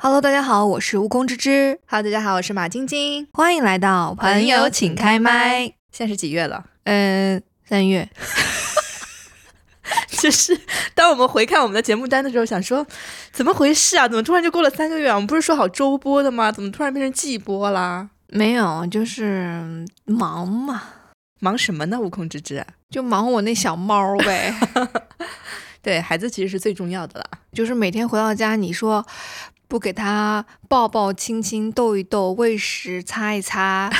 Hello，大家好，我是悟空之之。Hello，大家好，我是马晶晶。欢迎来到朋友请开麦。现在是几月了？嗯，三月。就是当我们回看我们的节目单的时候，想说怎么回事啊？怎么突然就过了三个月啊？我们不是说好周播的吗？怎么突然变成季播啦？没有，就是忙嘛。忙什么呢？悟空之之，就忙我那小猫呗。对孩子其实是最重要的啦。就是每天回到家，你说不给他抱抱、亲亲、逗一逗、喂食、擦一擦，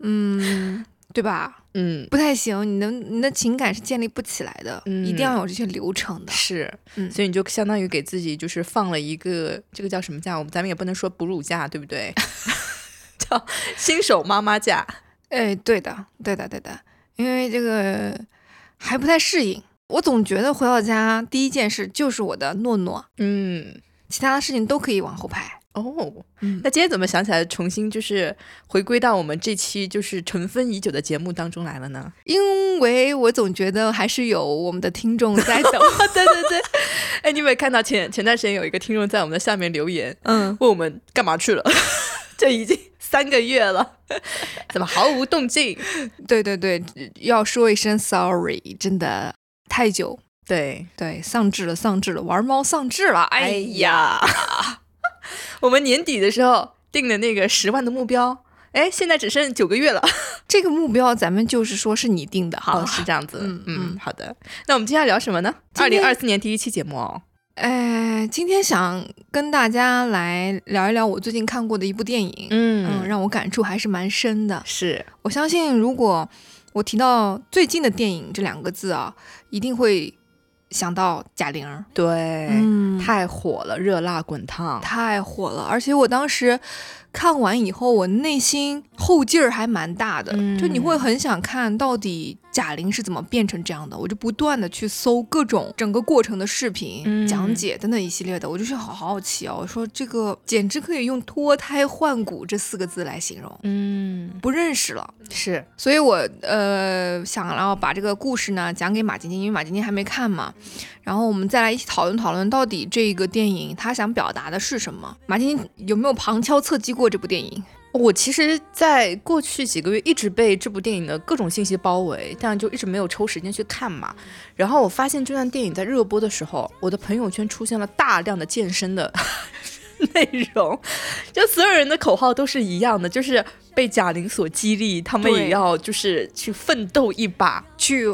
嗯，对吧？嗯，不太行，你的你的情感是建立不起来的，嗯一定要有这些流程的。是，嗯所以你就相当于给自己就是放了一个这个叫什么假？我们咱们也不能说哺乳假，对不对？叫新手妈妈假。哎，对的，对的，对的，因为这个还不太适应。我总觉得回到家第一件事就是我的诺诺，嗯，其他的事情都可以往后排。哦，嗯那今天怎么想起来重新就是回归到我们这期就是尘封已久的节目当中来了呢？因为我总觉得还是有我们的听众在等。对对对，哎，你有没有看到前前段时间有一个听众在我们的下面留言，嗯，问我们干嘛去了？这已经三个月了，怎么毫无动静？对对对，要说一声 sorry，真的太久，对，对，丧志了，丧志了，玩猫丧志了。哎呀，我们年底的时候定的那个十万的目标，哎，现在只剩九个月了。这个目标咱们就是说是你定的哈。哦，是这样子。嗯嗯嗯好的。那我们今天要聊什么呢？二零二四年第一期节目哦。哎，今天想跟大家来聊一聊我最近看过的一部电影，嗯嗯，让我感触还是蛮深的。是，我相信，如果我提到最近的电影这两个字啊，一定会想到贾玲。对，嗯，太火了，热辣滚烫。太火了，而且我当时看完以后，我内心后劲儿还蛮大的，嗯就你会很想看到底贾玲是怎么变成这样的，我就不断的去搜各种整个过程的视频、嗯讲解等等一系列的，我就是好好奇哦，我说这个简直可以用脱胎换骨这四个字来形容，嗯，不认识了。是，所以我呃想要把这个故事呢讲给马晶晶，因为马晶晶还没看嘛，然后我们再来一起讨论讨论到底这个电影它想表达的是什么。马晶晶有没有旁敲侧击过这部电影？我其实，在过去几个月一直被这部电影的各种信息包围，但就一直没有抽时间去看嘛。然后我发现这段电影在热播的时候，我的朋友圈出现了大量的健身的 内容，就所有人的口号都是一样的，就是被贾玲所激励，他们也要就是去奋斗一把。去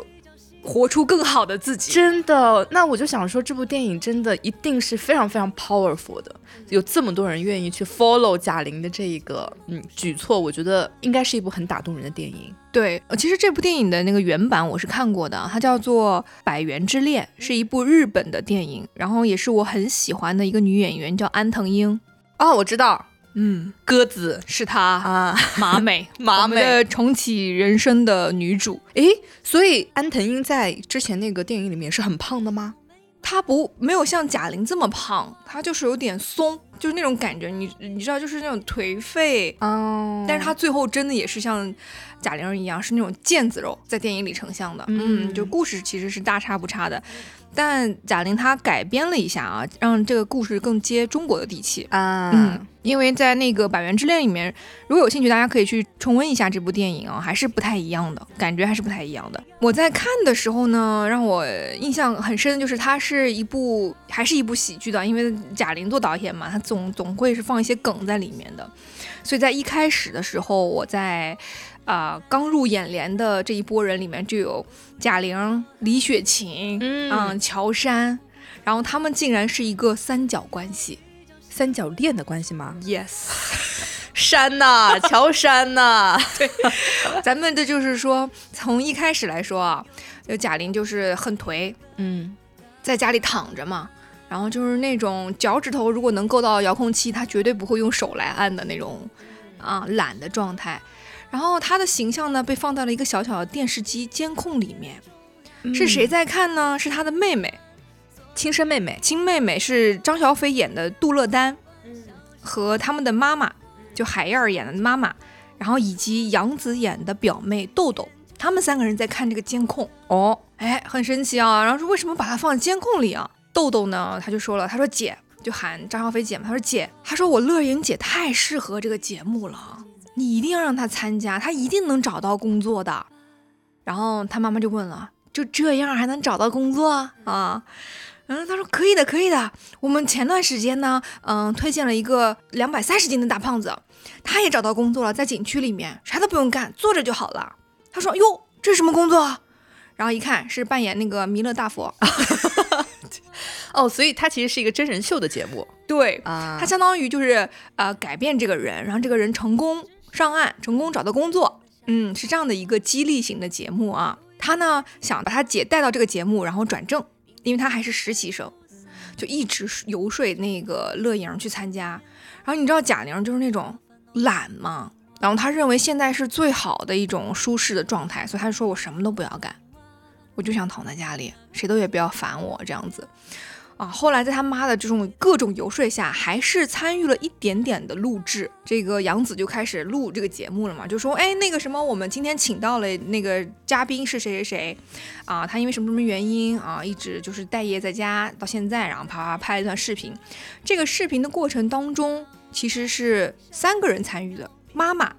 活出更好的自己。真的，那我就想说，这部电影真的一定是非常非常 powerful 的，有这么多人愿意去 follow 贾玲的这一个嗯举措，我觉得应该是一部很打动人的电影。对，呃其实这部电影的那个原版我是看过的，它叫做《百元之恋》，是一部日本的电影，然后也是我很喜欢的一个女演员，叫安藤樱。哦，我知道，嗯，鸽子是她，啊，马美，马我们的重启人生的女主。诶，所以安藤英在之前那个电影里面是很胖的吗？她不没有像贾玲这么胖，她就是有点松，就是那种感觉，你你知道，就是那种颓废。哦但是她最后真的也是像贾玲一样，是那种腱子肉，在电影里成像的。嗯就故事其实是大差不差的，但贾玲她改编了一下啊，让这个故事更接中国的地气。啊，嗯，因为在那个《百元之恋》里面，如果有兴趣，大家可以去重温一下这部电影啊，还是不太一样的，感觉还是不太一样的。我在看的时候呢，让我印象很深的就是它是一部还是一部喜剧的，因为贾玲做导演嘛，她总总会是放一些梗在里面的，所以在一开始的时候，我在。啊、刚入眼帘的这一波人里面就有贾玲、李雪琴，嗯嗯，乔杉，然后他们竟然是一个三角关系。三角恋的关系吗？Yes，山呐，乔杉呐，对咱们这就是说，从一开始来说啊，就贾玲就是很颓，嗯，在家里躺着嘛，然后就是那种脚趾头如果能够到遥控器，她绝对不会用手来按的那种啊懒的状态。然后他的形象呢，被放到了一个小小的电视机监控里面，是谁在看呢？是他的妹妹，亲生妹妹？亲妹妹是张小斐演的杜乐丹，和他们的妈妈，就海燕儿演的妈妈，然后以及杨紫演的表妹豆豆，他们三个人在看这个监控。哦，哎，很神奇啊！然后说为什么把它放在监控里啊？豆豆呢，他就说了，他说姐，就喊张小斐姐嘛，她说姐，她说我乐莹姐太适合这个节目了，你一定要让他参加，他一定能找到工作的。然后他妈妈就问了，就这样还能找到工作啊？嗯，他说可以的，可以的。我们前段时间呢，嗯，推荐了一个两百三十斤的大胖子，他也找到工作了，在景区里面，啥都不用干，坐着就好了。他说哟，这是什么工作？然后一看是扮演那个弥勒大佛。哦，所以它其实是一个真人秀的节目。对，啊它相当于就是呃改变这个人，让这个人成功上岸，成功找到工作。嗯，是这样的一个激励型的节目啊。他呢想把他姐带到这个节目，然后转正，因为他还是实习生，就一直游说那个乐莹去参加。然后你知道贾玲就是那种懒嘛，然后他认为现在是最好的一种舒适的状态，所以他就说我什么都不要干，我就想躺在家里，谁都也不要烦我这样子。啊，后来在他妈的这种各种游说下，还是参与了一点点的录制。这个杨子就开始录这个节目了嘛，就说，哎，那个什么，我们今天请到了那个嘉宾是谁谁谁，啊，他因为什么什么原因啊，一直就是待业在家到现在，然后啪啪拍了一段视频。这个视频的过程当中，其实是三个人参与的，妈妈、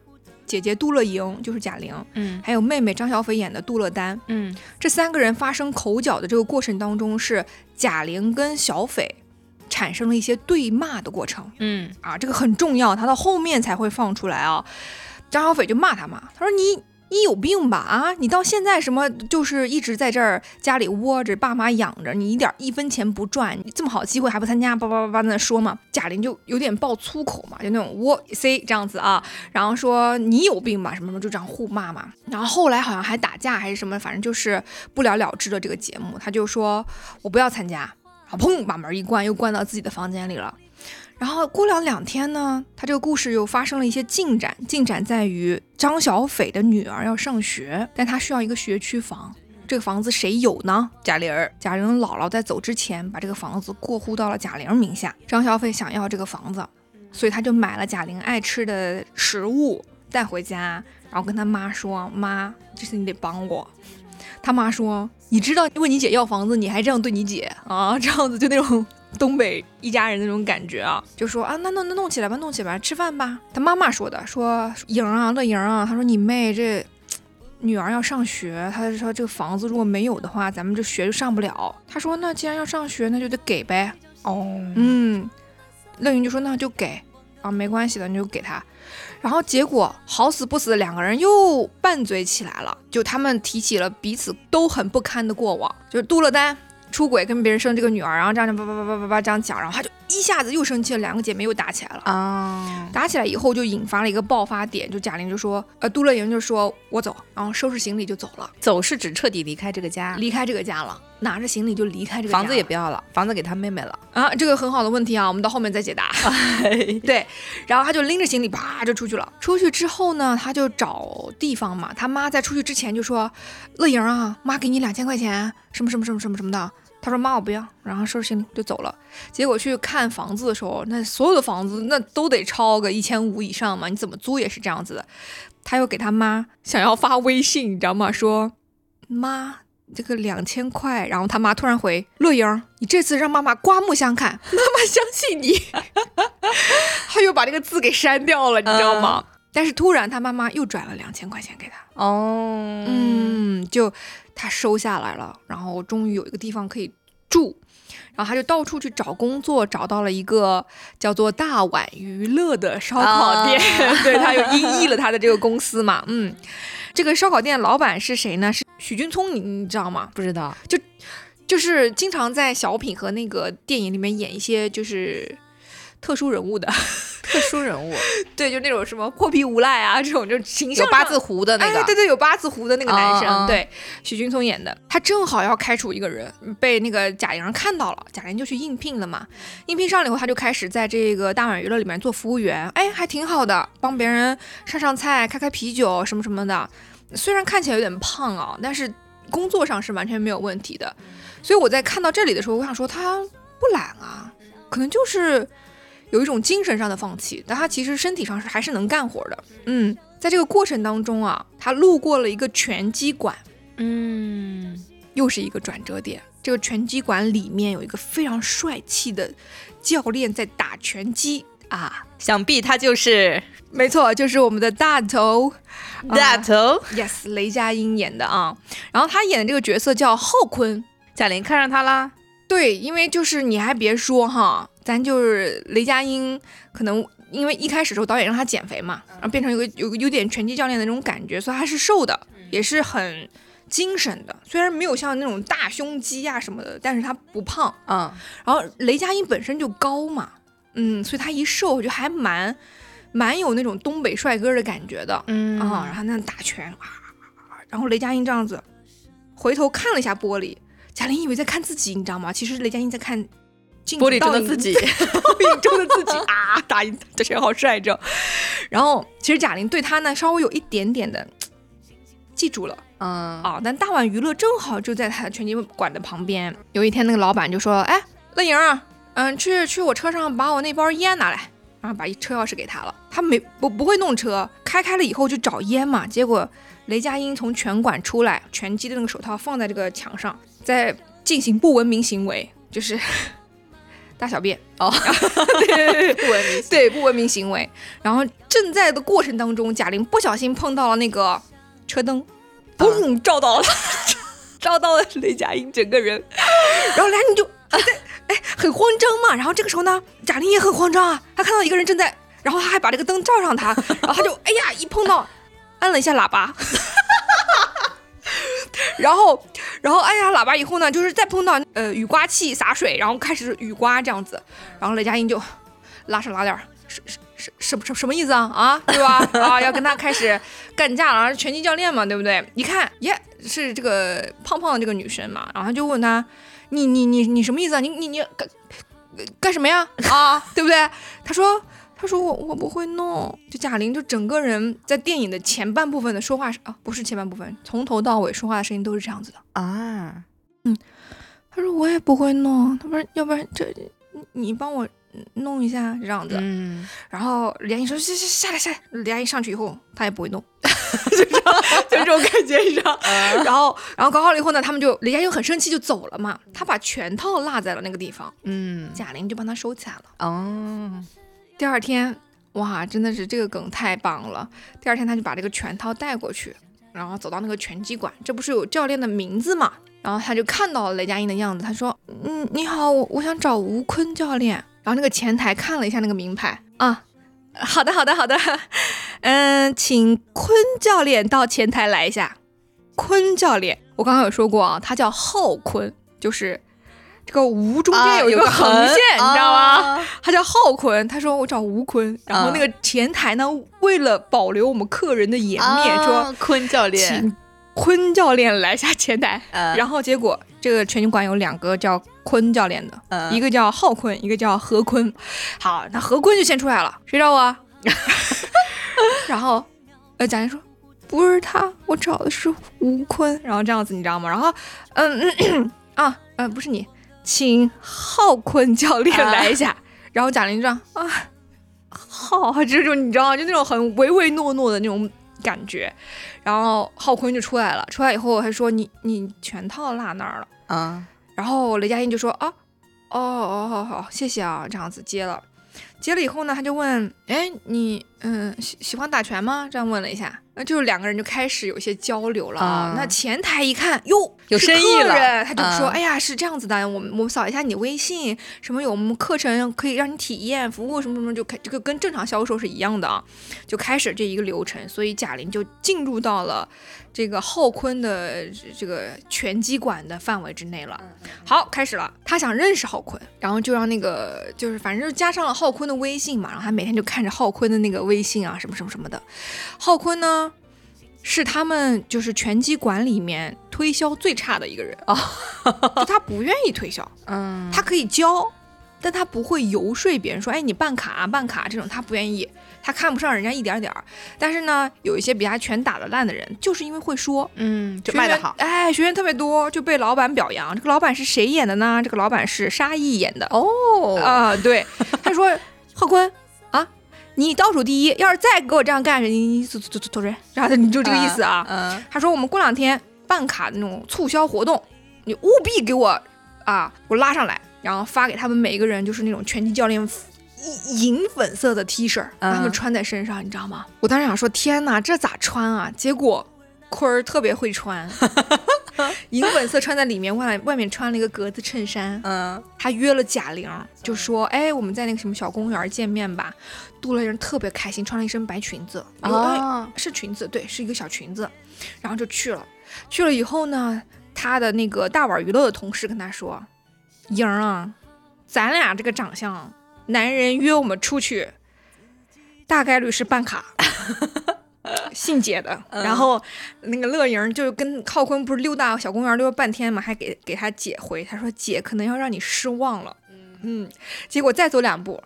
姐姐杜乐莹就是贾玲，嗯还有妹妹张小斐演的杜乐丹，嗯这三个人发生口角的这个过程当中，是贾玲跟小斐产生了一些对骂的过程嗯啊，这个很重要，他到后面才会放出来啊。张小斐就骂他嘛，他说你你有病吧啊，你到现在什么就是一直在这儿家里窝着，爸妈养着，你一点一分钱不赚，你这么好机会还不参加，叭叭叭叭在那说嘛。贾玲就有点爆粗口嘛，就那种窝 C 这样子啊，然后说你有病吧什么什么，就这样互骂嘛。然后后来好像还打架还是什么，反正就是不了了之的这个节目，他就说我不要参加，然后砰把门一关，又关到自己的房间里了。然后过了两天呢，他这个故事又发生了一些进展，进展在于张小斐的女儿要上学，但她需要一个学区房。这个房子谁有呢？贾玲儿，贾玲姥姥在走之前把这个房子过户到了贾玲名下。张小斐想要这个房子，所以他就买了贾玲爱吃的食物带回家，然后跟他妈说：“妈，这次你得帮我。”他妈说：“你知道问你姐要房子，你还这样对你姐啊？这样子就那种东北一家人那种感觉啊，就说啊，那那那弄起来吧，弄起来吧，吃饭吧。”他妈妈说的，说莹儿啊，乐莹啊，他说你妹这女儿要上学，他说这个房子如果没有的话，咱们这学就上不了。他说那既然要上学，那就得给呗。哦，嗯，乐莹就说那就给啊，没关系的，你就给他。然后结果好死不死，两个人又拌嘴起来了，就他们提起了彼此都很不堪的过往，就是杜乐丹出轨跟别人生这个女儿，然后这样叭叭叭叭叭叭这样讲，然后他就一下子又生气了，两个姐妹又打起来了。啊，打起来以后就引发了一个爆发点，就贾玲就说，呃，杜乐莹就说我走，然后收拾行李就走了，走是指彻底离开这个家，离开这个家了，拿着行李就离开这个家房子也不要了，房子给他妹妹了。啊，这个很好的问题啊，我们到后面再解答。对，然后他就拎着行李啪就出去了。出去之后呢，他就找地方嘛。他妈在出去之前就说：“乐莹啊，妈给你两千块钱，什么什么什么什么什么的。”他说：“妈，我不要。”然后收拾行李就走了。结果去看房子的时候，那所有的房子那都得超个一千五以上嘛，你怎么租也是这样子的。他又给他妈想要发微信，你知道吗？说妈。这个两千块，然后他妈突然回乐莹，你这次让妈妈刮目相看，妈妈相信你。他又把这个字给删掉了，你知道吗？但是突然他妈妈又转了两千块钱给他，哦，嗯，就他收下来了，然后终于有一个地方可以住，然后他就到处去找工作，找到了一个叫做大碗娱乐的烧烤店，对他又音译了他的这个公司嘛，嗯，这个烧烤店老板是谁呢？是许君聪，你你知道吗？不知道，就是经常在小品和那个电影里面演一些就是特殊人物的，特殊人物，对，就那种什么破皮无赖啊这种，就形象有八字胡的那个，哎，对对，有八字胡的那个男生，对，许君聪演的。他正好要开除一个人，被那个贾玲看到了，贾玲就去应聘了嘛。应聘上了以后，他就开始在这个大碗娱乐里面做服务员，哎，还挺好的，帮别人上上菜、开开啤酒什么什么的。虽然看起来有点胖啊，但是工作上是完全没有问题的。所以我在看到这里的时候，我想说他不懒啊，可能就是有一种精神上的放弃，但他其实身体上是还是能干活的。嗯，在这个过程当中啊，他路过了一个拳击馆，嗯，又是一个转折点。这个拳击馆里面有一个非常帅气的教练在打拳击啊，想必他就是没错，就是我们的大头大头。，yes，雷佳音演的啊。然后他演的这个角色叫浩坤，贾玲看上他啦，对，因为就是你还别说哈，咱就是雷佳音，可能因为一开始时候导演让他减肥嘛，然后变成有个有有点拳击教练的那种感觉，所以他是瘦的，也是很精神的。虽然没有像那种大胸肌啊什么的，但是他不胖。嗯，然后雷佳音本身就高嘛，嗯，所以他一瘦就还蛮蛮有那种东北帅哥的感觉的。嗯啊、然后那样打拳啊，然后雷佳音这样子回头看了一下玻璃，贾玲以为在看自己，你知道吗？其实雷佳音在看镜子玻璃中 的自己，倒影中的自己啊，打赢这谁好帅这。然后其实贾玲对他呢稍微有一点点的记住了。嗯啊，但大碗娱乐正好就在他的拳击馆的旁边。有一天，那个老板就说：“哎，乐莹，嗯，去去我车上把我那包烟拿来。”然后把车钥匙给他了。他没不不会弄车，开开了以后就找烟嘛。结果雷佳音从拳馆出来，拳击的那个手套放在这个墙上，在进行不文明行为，就是 大小便哦，不文明。对不文明行为。然后正在的过程当中，贾玲不小心碰到了那个车灯，嘣、照到了，照到了雷佳音整个人，然后雷佳音就哎很慌张嘛。然后这个时候呢，贾玲也很慌张啊，她看到一个人正在，然后她还把这个灯照上他，然后她就哎呀一碰到，按了一下喇叭。然后，然后按下喇叭以后呢，就是再碰到呃雨刮器洒水，然后开始雨刮这样子，然后雷佳音就拉上拉链儿，是是是什什什么意思啊啊，对吧？啊，要跟他开始干架了，拳击教练嘛，对不对？一看，耶，是这个胖胖的这个女生嘛，然后就问他，你你你你什么意思啊？你你你干干什么呀？啊，对不对？他说。他说我我不会弄，就贾玲就整个人在电影的前半部分的说话啊，不是前半部分，从头到尾说话的声音都是这样子的。啊，嗯他说我也不会弄，他说要不然这你你帮我弄一下这样子。嗯，然后李佳音说下下下来下来，李佳音上去以后他也不会弄，就这样就这种感觉，你知道。然后然后搞好了以后呢，他们就李佳音很生气就走了嘛，他把拳套落在了那个地方，嗯，贾玲就帮他收起来了。哦，第二天，哇，真的是这个梗太棒了。第二天他就把这个拳套带过去，然后走到那个拳击馆，这不是有教练的名字嘛？然后他就看到了雷佳音的样子，他说：“嗯，你好，我我想找吴坤教练。”然后那个前台看了一下那个名牌啊，好的，好的，好的，嗯，请坤教练到前台来一下。坤教练，我刚刚有说过啊，他叫浩坤，就是这个吴中间有一个横线，你知道吗？吗？他叫浩坤，他说我找吴坤，然后那个前台呢，为了保留我们客人的颜面，说啊坤教练，请坤教练来下前台。呃 然后结果这个拳击馆有两个叫坤教练的，嗯一个叫浩坤，一个叫何坤。好，那何坤就先出来了，谁找我啊？然后呃，贾玲说不是他，我找的是吴坤。然后这样子你知道吗？然后嗯嗯啊呃不是你，请浩坤教练来一下。然后贾玲这样啊，浩，这种你知道吗？就那种很唯唯诺诺的那种感觉。然后浩坤就出来了，出来以后他说你你全套落那儿了。啊，然后雷佳音就说啊，哦哦好好谢谢啊，这样子接了，接了以后呢，他就问，哎你嗯喜喜欢打拳吗？这样问了一下，那就是两个人就开始有一些交流了啊。嗯那前台一看，哟有生意了他就说，嗯哎呀是这样子的，我们我们扫一下你的微信，什么有我们课程可以让你体验服务什么什么，就开这个跟正常销售是一样的啊，就开始这一个流程，所以贾玲就进入到了这个浩坤的这个拳击馆的范围之内了。好，开始了。他想认识浩坤，然后就让那个就是反正就加上了浩坤的微信嘛，然后他每天就看着浩坤的那个微信啊，什么什么什么的。浩坤呢，是他们就是拳击馆里面推销最差的一个人啊，就他不愿意推销，嗯，他可以教，但他不会游说别人说，哎，你办卡啊办卡这种，他不愿意，他看不上人家一点点儿。但是呢，有一些比他拳打得烂的人，就是因为会说，嗯，就卖得好哎，学员特别多，就被老板表扬。这个老板是谁演的呢？这个老板是沙溢演的。哦啊、对，他说 浩坤啊，你倒数第一，要是再给我这样干，你你走走走走人，然后他你就这个意思啊。嗯，他说我们过两天办卡的那种促销活动，你务必给我啊，我拉上来，然后发给他们每一个人，就是那种拳击教练银粉色的 T 恤，让他们穿在身上，你知道吗？我当时想说，天哪，这咋穿啊？结果坤儿特别会穿，银粉色穿在里面，外外面穿了一个格子衬衫。嗯，他约了贾玲，就说：“哎，我们在那个什么小公园见面吧。”杜乐莹特别开心，穿了一身白裙子，哦，是裙子，对，是一个小裙子，然后就去了。去了以后呢，他的那个大碗娱乐的同事跟他说：“莹儿啊，咱俩这个长相。”男人约我们出去，大概率是办卡，姓姐的。然后那个乐莹就跟浩坤不是溜达小公园溜了半天嘛，还给给他姐回，他说姐可能要让你失望了。嗯，结果再走两步，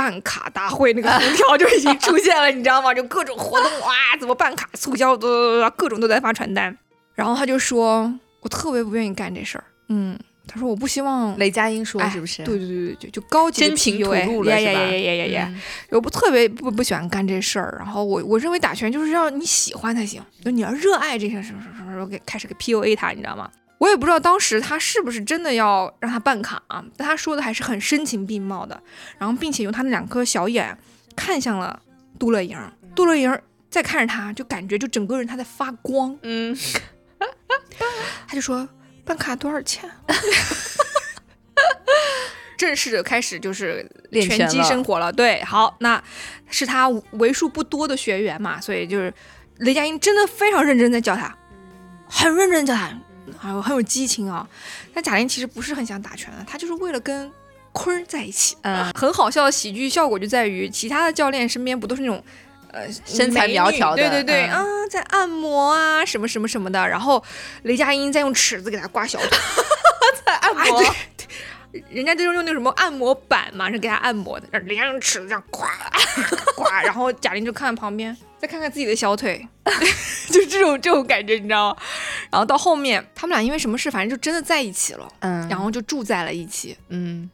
办卡大会那个红条就已经出现了，你知道吗？就各种活动哇，怎么办卡促销，都各种都在发传单。然后他就说，我特别不愿意干这事儿。嗯。他说：“我不希望雷佳音说是不是？对对对对，就高级真情吐露了是吧？呀呀呀呀呀！我不特别不不喜欢干这事儿。然后我我认为打拳就是要你喜欢才行，就你要热爱这些什么什么什么，给开始给 PUA 他，你知道吗？我也不知道当时他是不是真的要让他办卡，但他说的还是很声情并茂的，然后并且用他那两颗小眼看向了杜乐莹，杜乐莹再看着他，就感觉就整个人他在发光，嗯，他就说。”办卡多少钱？正式开始就是拳击生活了。对，好，那是他为数不多的学员嘛，所以就是雷佳音真的非常认真在教他，很认真教他，还有很有激情啊。但贾玲其实不是很想打拳的，她就是为了跟坤儿在一起。嗯，很好笑的喜剧效果就在于，其他的教练身边不都是那种。呃，身材苗条的，对对对，啊，在按摩啊，什么什么什么的，然后雷佳音在用尺子给他刮小腿，在按摩，人家就是用那什么按摩板嘛，是给他按摩的，人家用尺子这样刮刮，然后贾玲就看看旁边，再看看自己的小腿，就这种这种感觉，你知道吗？然后到后面他们俩因为什么事，反正就真的在一起了，嗯，然后就住在了一起，嗯。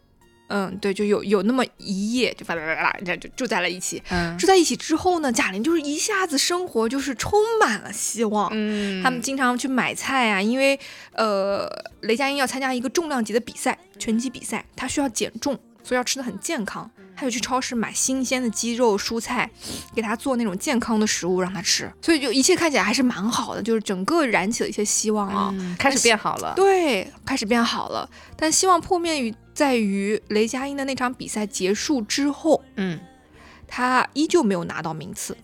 嗯，对，就有有那么一夜，就啦啦啦啦，就住在了一起。嗯，住在一起之后呢，贾玲就是一下子生活就是充满了希望。嗯，他们经常去买菜啊，因为呃，雷佳音要参加一个重量级的比赛，拳击比赛，他需要减重，所以要吃的很健康。他就去超市买新鲜的鸡肉、蔬菜，给他做那种健康的食物让他吃。所以就一切看起来还是蛮好的，就是整个燃起了一些希望啊，开始变好了。对，开始变好了，但希望破灭于。在于雷佳音的那场比赛结束之后，嗯，他依旧没有拿到名次，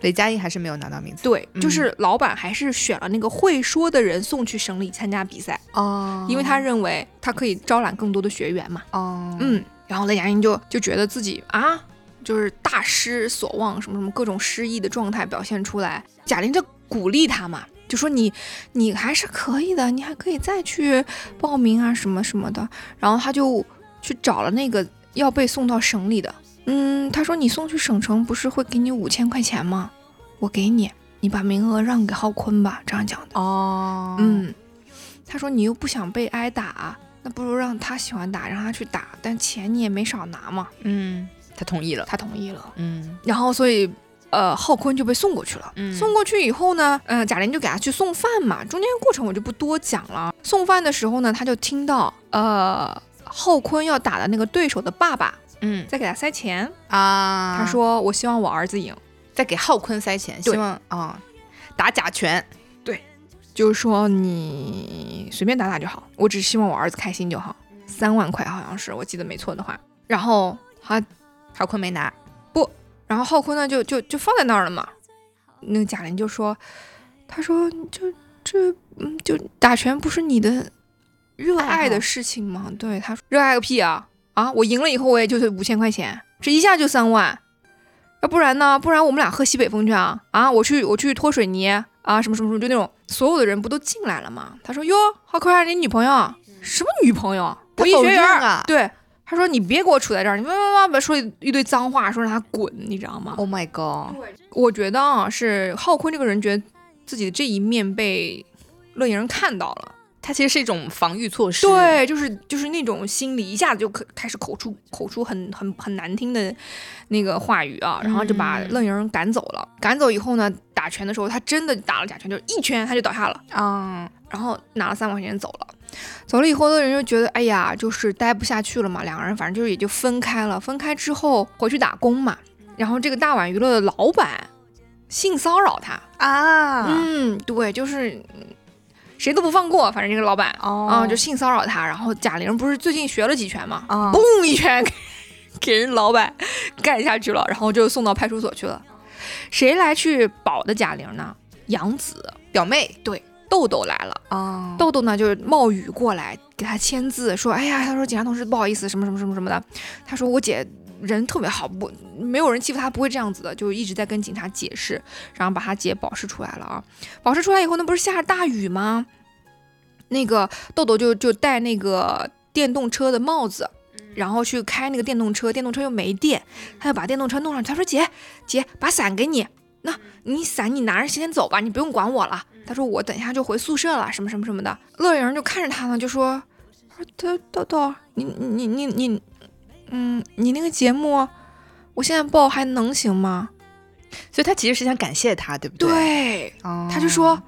雷佳音还是没有拿到名次。对，就是老板还是选了那个会说的人送去省里参加比赛哦，因为他认为他可以招揽更多的学员嘛。哦，嗯，然后雷佳音就就觉得自己啊，就是大失所望，什么什么各种失意的状态表现出来。贾玲就鼓励他嘛。就说你，你还是可以的，你还可以再去报名啊，什么什么的。然后他就去找了那个要被送到省里的，嗯，他说你送去省城不是会给你五千块钱吗？我给你，你把名额让给浩坤吧，这样讲的。哦，嗯，他说你又不想被挨打，那不如让他喜欢打，让他去打，但钱你也没少拿嘛。嗯，他同意了，他同意了。嗯，然后所以。呃，浩坤就被送过去了。嗯送过去以后呢，嗯，贾玲就给他去送饭嘛。中间过程我就不多讲了。送饭的时候呢，他就听到呃，浩坤要打的那个对手的爸爸，嗯，在给他塞钱啊。他说：“我希望我儿子赢，在给浩坤塞钱，希望啊，打假拳。对，就是说你随便打打就好，我只希望我儿子开心就好。三万块好像是，我记得没错的话。然后他郝坤没拿。”不然后浩坤呢，就就就放在那儿了嘛。那个贾玲就说：“他说就这，嗯，就打拳不是你的热爱的事情吗？”对，他说：“热爱个屁啊！啊，我赢了以后我也就是五千块钱，这一下就三万，要不然呢？不然我们俩喝西北风去啊！啊，我去我去拖水泥啊，什么什么什么，就那种所有的人不都进来了吗？”他说：“哟，浩坤，你女朋友什么女朋友？我一学员啊，对。”他说：“你别给我杵在这儿，你叭叭叭说一堆脏话，说让他滚，你知道吗？”Oh my god！我觉得啊，是浩坤这个人觉得自己的这一面被乐莹看到了，它其实是一种防御措施。对，就是就是那种心理，一下子就可开始口出口出很很很难听的那个话语啊，然后就把嗯愣莹赶走了。赶走以后呢，打拳的时候他真的打了假拳，就是一拳他就倒下了，啊，然后拿了三万块钱走了。走了以后，的人就觉得哎呀，就是待不下去了嘛，两个人反正就是也就分开了。分开之后回去打工嘛，然后这个大碗娱乐的老板性骚扰他，啊，嗯，对，就是嗯谁都不放过，反正这个老板哦啊、就性骚扰他。然后贾玲不是最近学了几拳嘛，啊嘣一拳给给人老板干下去了，然后就送到派出所去了。谁来去保的贾玲呢？杨子，表妹对，豆豆来了。啊，豆豆呢，就是冒雨过来给他签字，说：“哎呀，他说警察同志不好意思，什么什么什么什么的。”他说：“我姐人特别好，不没有人欺负他，不会这样子的。”就一直在跟警察解释，然后把他姐保释出来了啊。保释出来以后，那不是下着大雨吗？那个豆豆就就戴那个电动车的帽子。然后去开那个电动车，电动车又没电，他就把电动车弄上去。他说：“姐，姐，把伞给你，那你伞你拿着先走吧，你不用管我了。”他说：“我等一下就回宿舍了，什么什么什么的。”乐莹就看着他呢，就说：“豆豆豆，你你你你，嗯，你那个节目，我现在报还能行吗所以他其实是想感谢他，对不？”对，对，哦他就说：“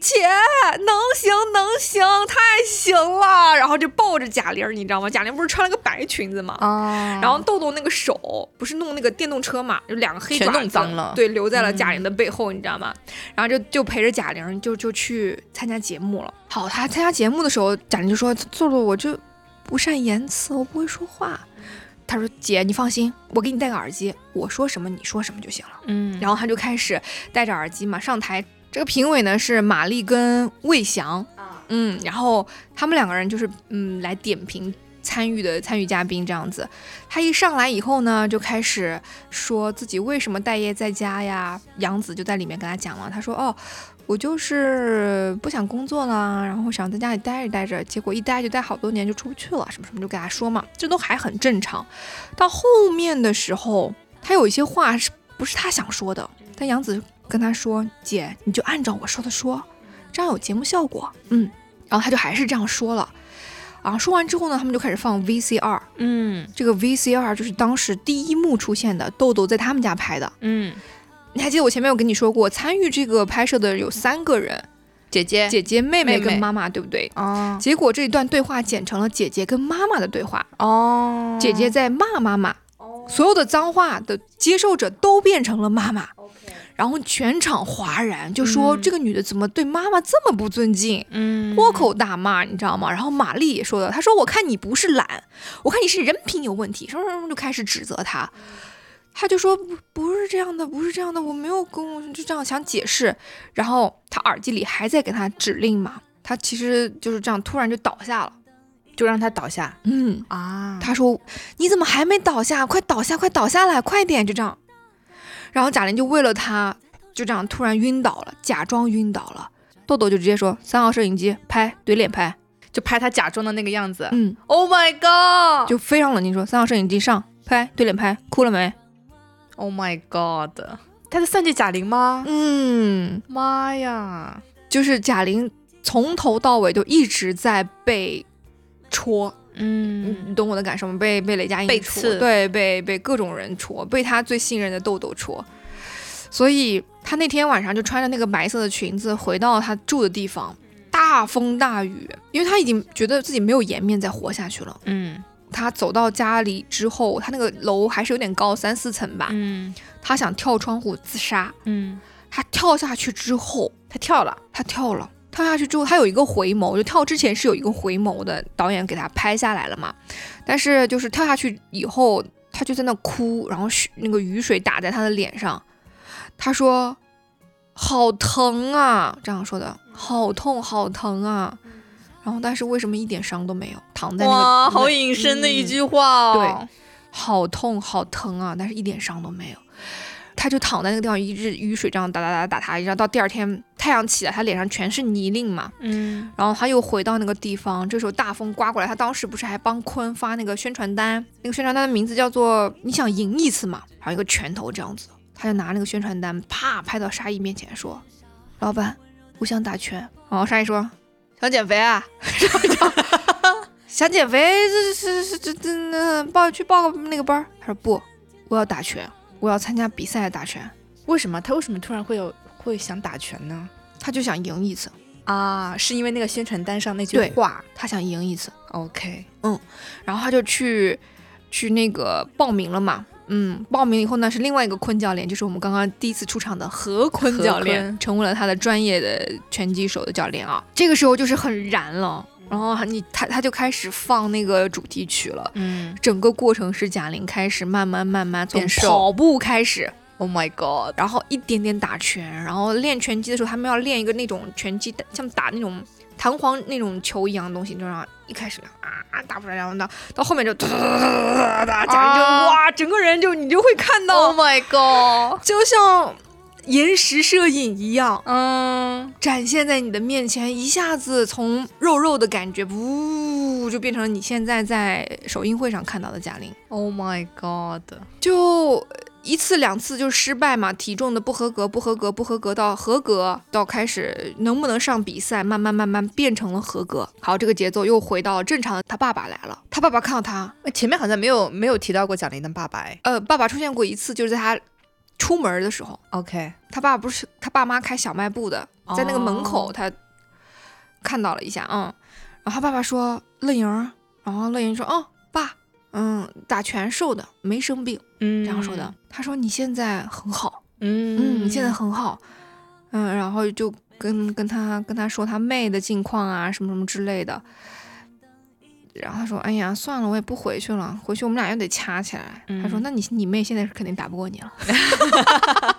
姐，能行能行，太行了。”然后就抱着贾玲，你知道吗？贾玲不是穿了个白裙子吗？啊，然后豆豆那个手不是弄那个电动车嘛，就两个黑全爪子，弄脏了对，留在了贾嗯玲的背后，你知道吗？然后就就陪着贾玲就就去参加节目了。好，他参加节目的时候，贾玲就说：“豆豆，我就不善言辞，我不会说话。”他说：“姐，你放心，我给你戴个耳机，我说什么你说什么就行了。”嗯，然后他就开始戴着耳机嘛上台。这个评委呢是玛丽跟魏翔，嗯，然后他们两个人就是嗯来点评参与的参与嘉宾这样子。他一上来以后呢，就开始说自己为什么待业在家呀。杨紫就在里面跟他讲了，他说：“哦，我就是不想工作了，然后想在家里待着待着，结果一待就待好多年，就出不去了，什么什么就给他说嘛，这都还很正常。到后面的时候，他有一些话是不是他想说的？但杨紫跟他说：“姐，你就按照我说的说，这样有节目效果。”嗯，然后他就还是这样说了。啊，说完之后呢，他们就开始放 VCR。嗯这个 VCR 就是当时第一幕出现的，豆豆在他们家拍的。嗯，你还记得我前面有跟你说过，参与这个拍摄的有三个人，姐姐姐姐、妹妹跟妈妈，对不对？哦结果这一段对话剪成了姐姐跟妈妈的对话，哦，姐姐在骂妈妈，所有的脏话的接受者都变成了妈妈，然后全场哗然，就说嗯这个女的怎么对妈妈这么不尊敬，嗯破口大骂，你知道吗？然后玛丽也说了，她说我看你不是懒，我看你是人品有问题，什么什么什么就开始指责她。他就说不不是这样的，不是这样的，我没有跟我就这样想解释。然后他耳机里还在给他指令嘛，他其实就是这样，突然就倒下了。就让他倒下嗯，啊，他说：“你怎么还没倒下？快倒下，快倒下来，快点！”就这样。然后贾玲就为了他，就这样突然晕倒了，假装晕倒了。豆豆就直接说：“三号摄影机拍，怼脸拍。就拍他假装的那个样子”嗯，，Oh my god，就非常冷静说：“三号摄影机上，拍，怼脸拍，哭了没 Oh my god，他在算计贾玲吗？？”嗯，妈呀，就是贾玲从头到尾就一直在被戳，嗯你懂我的感受吗？被被雷佳音戳，被刺对，被被各种人戳，被他最信任的豆豆戳。所以他那天晚上就穿着那个白色的裙子回到他住的地方，大风大雨，因为他已经觉得自己没有颜面再活下去了。嗯他走到家里之后，他那个楼还是有点高，三四层吧。嗯他想跳窗户自杀，嗯，他跳下去之后，他跳了，他跳了。跳下去之后，他有一个回眸，就跳之前是有一个回眸的，导演给他拍下来了嘛。但是就是跳下去以后，他就在那哭，然后雨那个雨水打在他的脸上，他说：“好疼啊！”这样说的，好痛，好疼啊。然后但是为什么一点伤都没有？躺在那个哇，好隐身的一嗯句话哦，好痛好疼啊，但是一点伤都没有。他就躺在那个地方，一直雨水这样打打打打他，然后到第二天太阳起来，他脸上全是泥泞嘛。嗯然后他又回到那个地方，这时候大风刮过来，他当时不是还帮坤发那个宣传单，那个宣传单的名字叫做“你想赢一次嘛”，然后一个拳头这样子，他就拿那个宣传单啪拍到沙溢面前说：“老板，我想打拳。”然后沙溢说：“想减肥啊？想减肥？这是是这这那报去报个那个班儿？他说不，我要打拳，我要参加比赛打拳。为什么他为什么突然会有会想打拳呢？他就想赢一次，啊，是因为那个宣传单上那句话。他想赢一次，OK，嗯然后他就去去那个报名了嘛。嗯，报名以后呢，是另外一个坤教练，就是我们刚刚第一次出场的何坤教练，成为了他的专业的拳击手的教练啊。这个时候就是很燃了，然后你他他就开始放那个主题曲了。嗯整个过程是贾玲开始慢慢慢慢从跑步开始，，Oh my God，然后一点点打拳，然后练拳击的时候，他们要练一个那种拳击，像打那种弹簧那种球一样的东西，就让一开始啊打不出来，然后到到后面就哒哒哒哒哒哒，贾玲就、哇，整个人就你就会看到，Oh my God，就像延时摄影一样。嗯，展现在你的面前，一下子从肉肉的感觉，呜，就变成了你现在在首映会上看到的贾玲。Oh my God，就一次两次就失败嘛，体重的不合格，不合格，不合格到合格，到开始能不能上比赛，慢慢慢慢变成了合格。好，这个节奏又回到了正常的。他爸爸来了，他爸爸看到他，呃前面好像没有没有提到过蒋玲的爸爸哎。呃，爸爸出现过一次，就是在他出门的时候，OK，他爸不是他爸妈开小卖部的，在那个门口哦他看到了一下，嗯，然后他爸爸说乐莹儿，然后乐莹说，哦，爸，嗯，打拳瘦的，没生病。嗯这样说的。，他说你现在很好，嗯嗯，你现在很好，嗯，然后就跟跟他跟他说他妹的近况啊，什么什么之类的。然后他说：“哎呀，算了，我也不回去了，回去我们俩又得掐起来。他说：“嗯那你你妹现在是肯定打不过你了。”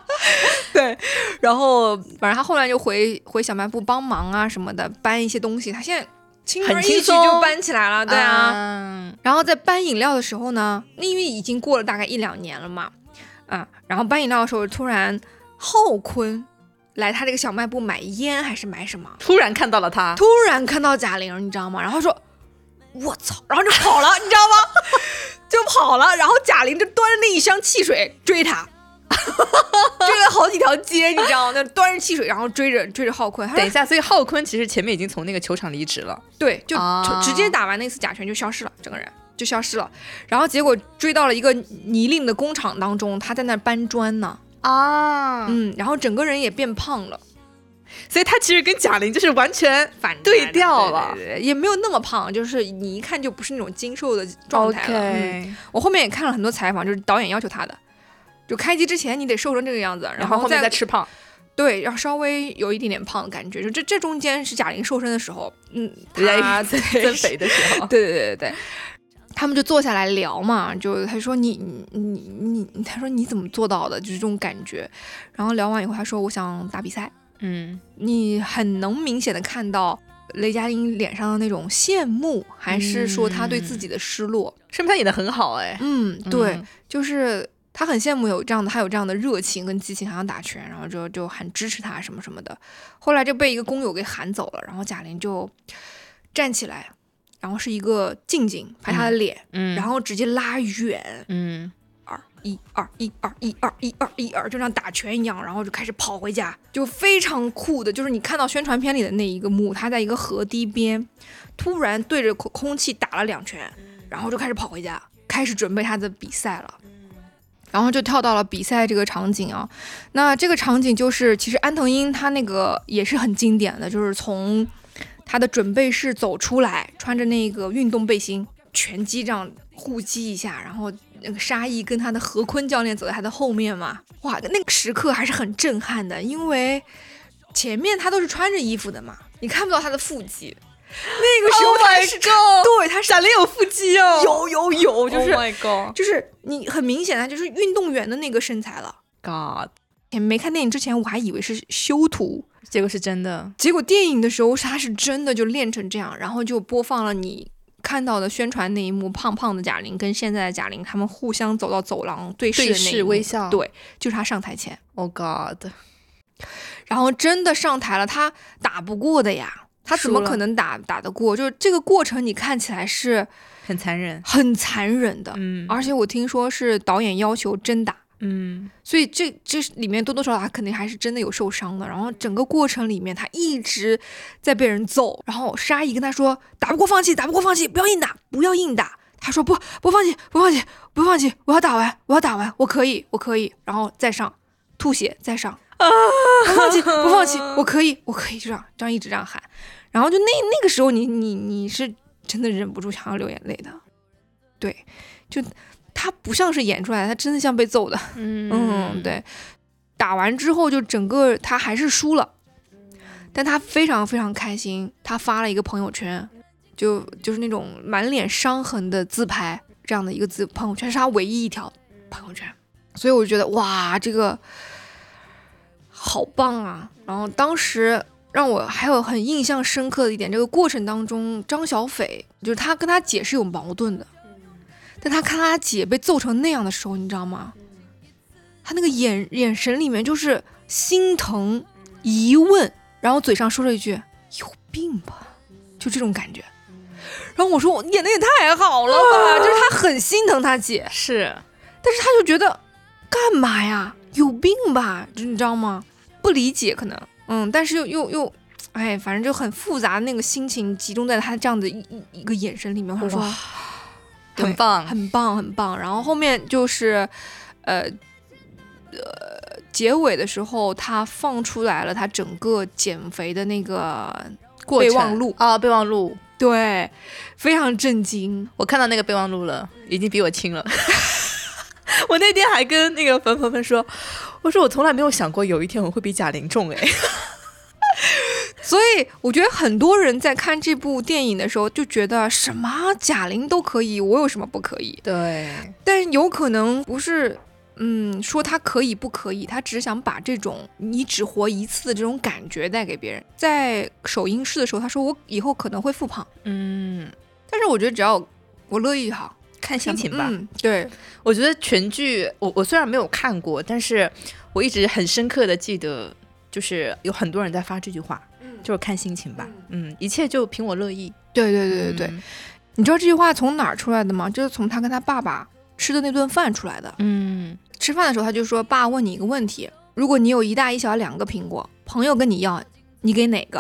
对，然后反正他后来就回回小卖部帮忙啊什么的，搬一些东西。他现在轻而易很轻举就搬起来了，对啊。啊，然后在搬饮料的时候呢，因为已经过了大概一两年了嘛，啊，然后搬饮料的时候，突然浩坤来他这个小卖部买烟还是买什么，突然看到了他，突然看到贾玲，你知道吗？然后说：“我操！”然后就跑了，你知道吗？就跑了，然后贾玲就端着那一箱汽水追他。追了好几条街，你知道吗？那端着汽水，然后追着追着浩坤。等一下，所以浩坤其实前面已经从那个球场离职了。对，就啊直接打完那次假拳就消失了，整个人就消失了。然后结果追到了一个泥泞的工厂当中，他在那搬砖呢，啊嗯，然后整个人也变胖了，所以他其实跟贾玲就是完全反对调了对对对也没有那么胖，就是你一看就不是那种精瘦的状态了。嗯我后面也看了很多采访，就是导演要求他的，就开机之前你得瘦成这个样子，然后然后后面再吃胖。对，然后稍微有一点点胖的感觉，就这这中间是贾玲瘦身的时候，嗯，她 增肥的时候，对对对对对，他们就坐下来聊嘛，就他说你你你你，他说你怎么做到的，就是这种感觉。然后聊完以后，他说我想打比赛，嗯，你很能明显的看到雷佳音脸上的那种羡慕，还是说他对自己的失落？说明他演的很好哎。嗯，对，嗯就是。他很羡慕有这样的，他有这样的热情跟激情，还想打拳，然后就就很支持他什么什么的。后来就被一个工友给喊走了，然后贾玲就站起来，然后是一个近景拍他的脸，嗯然后直接拉远，嗯二一二一二一二一二一二，就像打拳一样，然后就开始跑回家，就非常酷的，就是你看到宣传片里的那一个幕，他在一个河堤边，突然对着空空气打了两拳，然后就开始跑回家，开始准备他的比赛了。然后就跳到了比赛这个场景啊，那这个场景就是，其实安藤英他那个也是很经典的，就是从他的准备室走出来，穿着那个运动背心，拳击这样互击一下，然后那个沙溢跟他的何坤教练走在他的后面嘛，哇，那个时刻还是很震撼的，因为前面他都是穿着衣服的嘛，你看不到他的腹肌，那个时候 Oh 他是、god 对，他是贾玲有腹肌哦，有有有，就是、Oh my god 就是你很明显他就是运动员的那个身材了。God，没看电影之前，我还以为是修图，结果是真的。结果电影的时候他是真的就练成这样，然后就播放了你看到的宣传那一幕，胖胖的贾玲跟现在的贾玲他们互相走到走廊对视的那一幕微笑对，就是他上台前，Oh God，然后真的上台了，他打不过的呀，他怎么可能打打得过？就是这个过程你看起来是很残忍。很残忍的，嗯，而且我听说是导演要求真打，嗯所以这这里面多多少少他肯定还是真的有受伤的。然后整个过程里面，他一直在被人揍。然后沙溢跟他说：“打不过放弃，打不过放弃，不要硬打，不要硬打。”他说：“不，不放弃，不放弃，不放弃，我要打完，我要打完，我可以，我可以。”然后再上，吐血，再上，不放弃，不放弃，我可以，我可以，就这样，这样一直这样喊。然后就那那个时候你，你你是真的忍不住想要流眼泪的。对，就他不像是演出来的，他真的像被揍的。嗯嗯，，对，打完之后就整个他还是输了，但他非常非常开心，他发了一个朋友圈，就就是那种满脸伤痕的自拍，这样的一个自朋友圈是他唯一一条朋友圈，所以我就觉得哇，这个好棒啊！然后当时让我还有很印象深刻的一点，这个过程当中，张小斐就是他跟他姐是有矛盾的，但他看他姐被揍成那样的时候，你知道吗？他那个眼眼神里面就是心疼、疑问，然后嘴上说了一句“有病吧”，就这种感觉。然后我说我演的也太好了吧，就是他很心疼他姐，是，但是他就觉得干嘛呀？有病吧？就你知道吗？不理解可能，嗯，但是又又又，哎，反正就很复杂，那个心情集中在他这样的一一一个眼神里面。我说哇很棒，很棒，很棒。然后后面就是，呃呃，结尾的时候，他放出来了他整个减肥的那个过程备忘录，啊，备忘录，对，非常震惊。我看到那个备忘录了，已经比我轻了。我那天还跟那个粉粉粉说，我说我从来没有想过有一天我会比贾玲重哎。所以我觉得很多人在看这部电影的时候就觉得什么贾玲都可以，我有什么不可以？对，但有可能不是，嗯，说她可以不可以，她只想把这种你只活一次的这种感觉带给别人。在首映式的时候，她说我以后可能会复胖，嗯，但是我觉得只要我乐意哈，看心情吧。嗯，对，我觉得全剧，我我虽然没有看过，但是我一直很深刻的记得，就是有很多人在发这句话，就是看心情吧，嗯，一切就凭我乐意。对对对对对，嗯你知道这句话从哪儿出来的吗？就是从他跟他爸爸吃的那顿饭出来的。嗯吃饭的时候，他就说：“爸，问你一个问题，如果你有一大一小两个苹果，朋友跟你要，你给哪个？”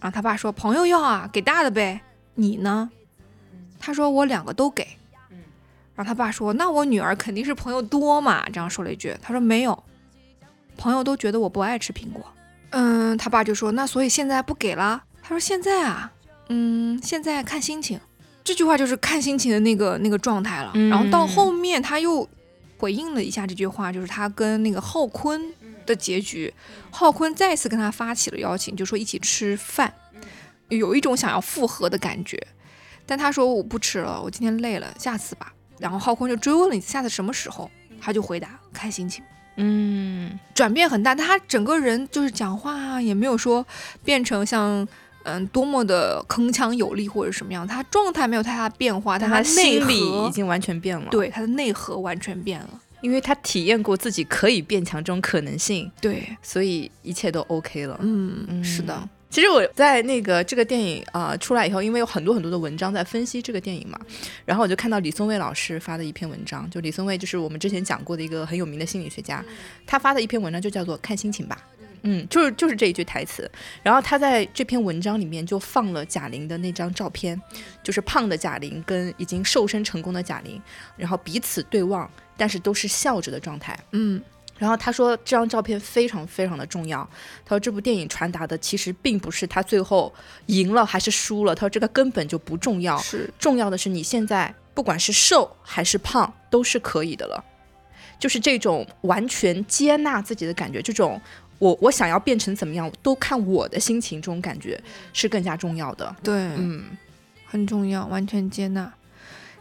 然后他爸说：“朋友要啊，给大的呗。你呢？”他说：“我两个都给。”然后他爸说：“那我女儿肯定是朋友多嘛。”这样说了一句。他说：“没有，朋友都觉得我不爱吃苹果。”嗯，他爸就说：“那所以现在不给了？”他说：“现在啊，嗯，现在看心情。”这句话就是看心情的那个那个状态了。嗯然后到后面他又回应了一下这句话，就是他跟那个浩坤的结局，浩坤再次跟他发起了邀请，就说一起吃饭，有一种想要复合的感觉。但他说我不吃了，我今天累了，下次吧。然后浩坤就追问了一下次什么时候，他就回答看心情。嗯转变很大，但他整个人就是讲话啊，也没有说变成像嗯多么的铿锵有力或者什么样，他状态没有太大变化，但他他内核已经完全变了。，对他的内核完全变了。因为他体验过自己可以变强这种可能性，对，所以一切都 OK 了。嗯，嗯是的，其实我在那个这个电影啊、出来以后，因为有很多很多的文章在分析这个电影嘛，然后我就看到李松蔚老师发的一篇文章，就李松蔚就是我们之前讲过的一个很有名的心理学家，他发的一篇文章就叫做“看心情吧”。嗯，就是就是这一句台词，然后他在这篇文章里面就放了贾玲的那张照片，就是胖的贾玲跟已经瘦身成功的贾玲，然后彼此对望，但是都是笑着的状态。嗯然后他说这张照片非常非常的重要。他说这部电影传达的其实并不是他最后赢了还是输了，他说这个根本就不重要，是，重要的是你现在不管是瘦还是胖都是可以的了。就是这种完全接纳自己的感觉，这种我我想要变成怎么样都看我的心情，这种感觉是更加重要的。对，嗯很重要，完全接纳，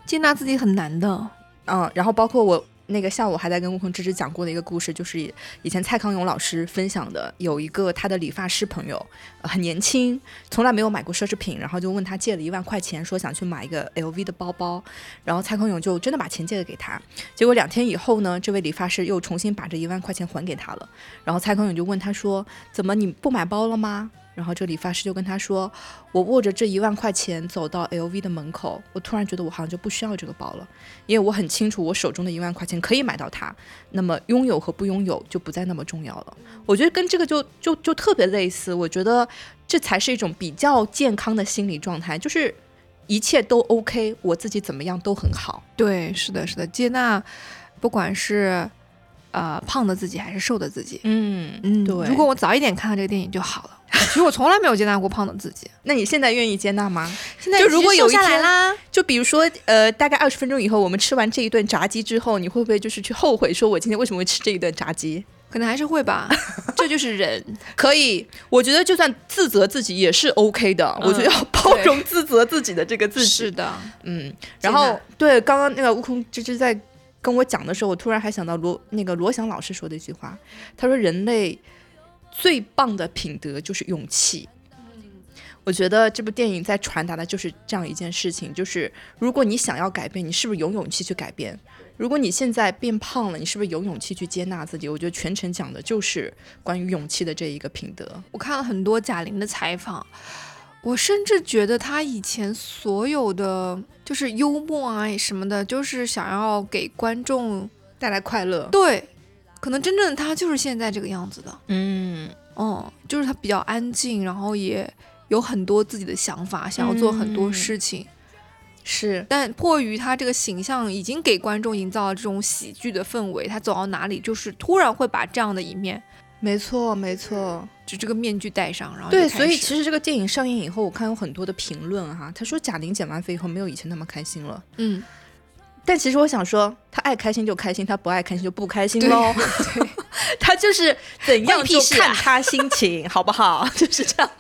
接纳自己很难的。嗯，然后包括我那个下午还在跟悟空芝芝讲过的一个故事，就是以前蔡康永老师分享的，有一个他的理发师朋友，很年轻，从来没有买过奢侈品，然后就问他借了一万块钱，说想去买一个 LV 的包包，然后蔡康永就真的把钱借了给他，结果两天以后呢，这位理发师又重新把这一万块钱还给他了，然后蔡康永就问他说，怎么你不买包了吗？然后这理发师就跟他说：“我握着这一万块钱走到 LV 的门口，我突然觉得我好像就不需要这个包了，因为我很清楚我手中的一万块钱可以买到它，那么拥有和不拥有就不再那么重要了。我觉得跟这个就就就特别类似，我觉得这才是一种比较健康的心理状态，就是一切都 OK，我自己怎么样都很好。对，是的，是的，接纳，不管是呃胖的自己还是瘦的自己。嗯嗯，对如果我早一点看到这个电影就好了。其实我从来没有接纳过胖的自己，那你现在愿意接纳吗？现在就如果有一天啦，就比如说，呃，大概二十分钟以后，我们吃完这一顿炸鸡之后，你会不会就是去后悔，说我今天为什么会吃这一顿炸鸡？可能还是会吧。这就是人。可以，我觉得就算自责自己也是 OK 的。我觉得要包容自责自己的这个自己。是的，嗯，然后对刚刚那个悟空就是在跟我讲的时候，我突然还想到罗那个罗翔老师说的一句话，他说人类最棒的品德就是勇气。我觉得这部电影在传达的就是这样一件事情，就是如果你想要改变，你是不是有勇气去改变？如果你现在变胖了，你是不是有勇气去接纳自己？我觉得全程讲的就是关于勇气的这一个品德。我看了很多贾玲的采访，我甚至觉得他以前所有的就是幽默啊什么的，就是想要给观众带来快乐。对，可能真正的他就是现在这个样子的。嗯，哦，就是他比较安静，然后也有很多自己的想法，想要做很多嗯事情。是但迫于他这个形象已经给观众营造了这种喜剧的氛围，他走到哪里就是突然会把这样的一面，没错，没错。就这个面具戴上，然后对，所以其实这个电影上映以后，我看有很多的评论哈，他说贾玲减完肥以后没有以前那么开心了。嗯，但其实我想说，她爱开心就开心，她不爱开心就不开心喽。她 就是怎样就看她心情，好不好？就是这样。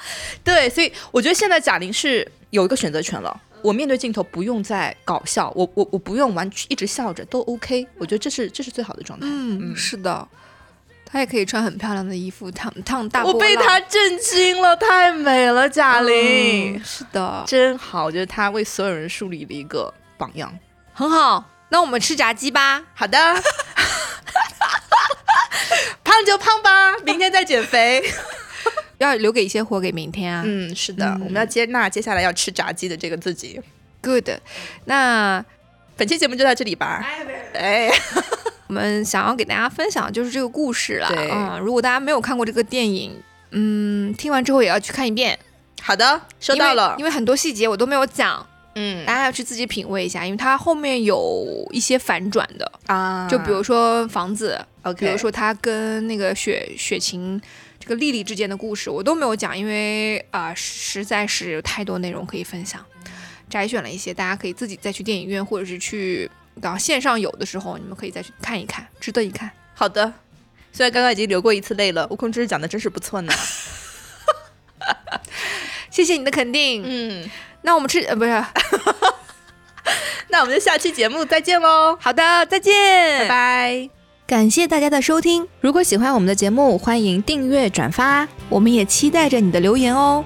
对，所以我觉得现在贾玲是有一个选择权了。我面对镜头不用再搞笑，我我我不用完全一直笑着都 OK。我觉得这是这是最好的状态。嗯，是的，她也可以穿很漂亮的衣服，烫烫大波我被她震惊了，太美了，贾玲。嗯是的，真好，我觉得她为所有人树立了一个榜样。很好。那我们吃炸鸡吧。好的，胖就胖吧，明天再减肥。要留给一些活给明天啊。嗯，是的，嗯我们要接纳接下来要吃炸鸡的这个自己。Good。那本期节目就到这里吧。哎，我们想要给大家分享的就是这个故事了。对嗯，如果大家没有看过这个电影，嗯，听完之后也要去看一遍。好的，收到了因为。因为很多细节我都没有讲，嗯大家要去自己品味一下，因为它后面有一些反转的，啊就比如说房子，OK，比如说他跟那个雪雪晴这个丽丽之间的故事，我都没有讲，因为啊、实在是有太多内容可以分享，摘选了一些，大家可以自己再去电影院或者是去到线上有的时候，你们可以再去看一看，值得一看。好的。虽然刚刚已经流过一次泪了，悟空知识讲的真是不错呢。谢谢你的肯定。嗯，那我们吃呃不是 那我们就下期节目再见喽，好的，再见，拜拜。感谢大家的收听，如果喜欢我们的节目，欢迎订阅转发。我们也期待着你的留言哦。